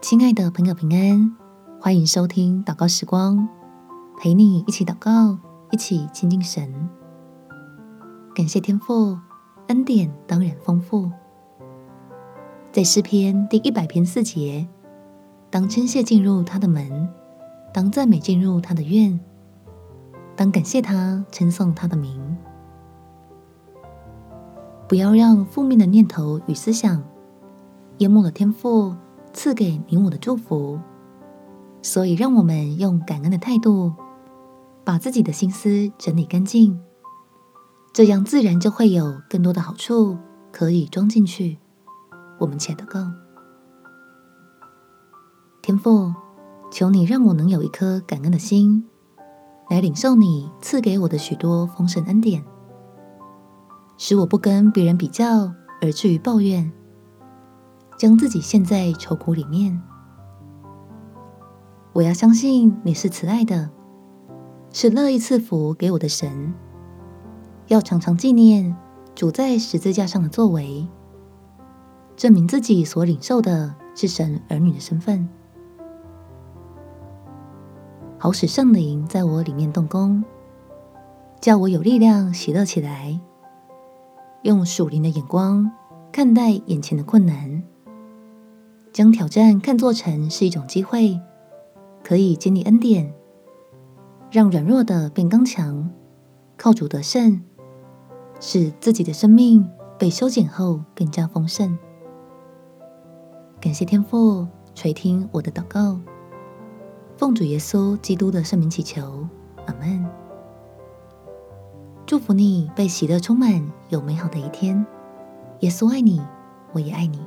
亲爱的朋友，平安，欢迎收听祷告时光，陪你一起祷告，一起亲近神。感谢天父恩典，当然丰富。在诗篇第一百篇四节，当称谢进入他的门，当赞美进入他的院，当感谢他，称颂他的名。不要让负面的念头与思想淹没了天赋赐给你我的祝福，所以让我们用感恩的态度，把自己的心思整理干净，这样自然就会有更多的好处可以装进去。我们且祷告，天父，求你让我能有一颗感恩的心，来领受你赐给我的许多丰盛恩典，使我不跟别人比较而至于抱怨。将自己陷在愁苦里面，我要相信你是慈爱的，是乐意赐福给我的神。要常常纪念主在十字架上的作为，证明自己所领受的是神儿女的身份，好使圣灵在我里面动工，叫我有力量喜乐起来，用属灵的眼光看待眼前的困难。将挑战看作成是一种机会，可以经历恩典，让软弱的变刚强，靠主得胜，使自己的生命被修剪后更加丰盛。感谢天父垂听我的祷告，奉主耶稣基督的圣名祈求，阿门。祝福你被喜乐充满，有美好的一天。耶稣爱你，我也爱你。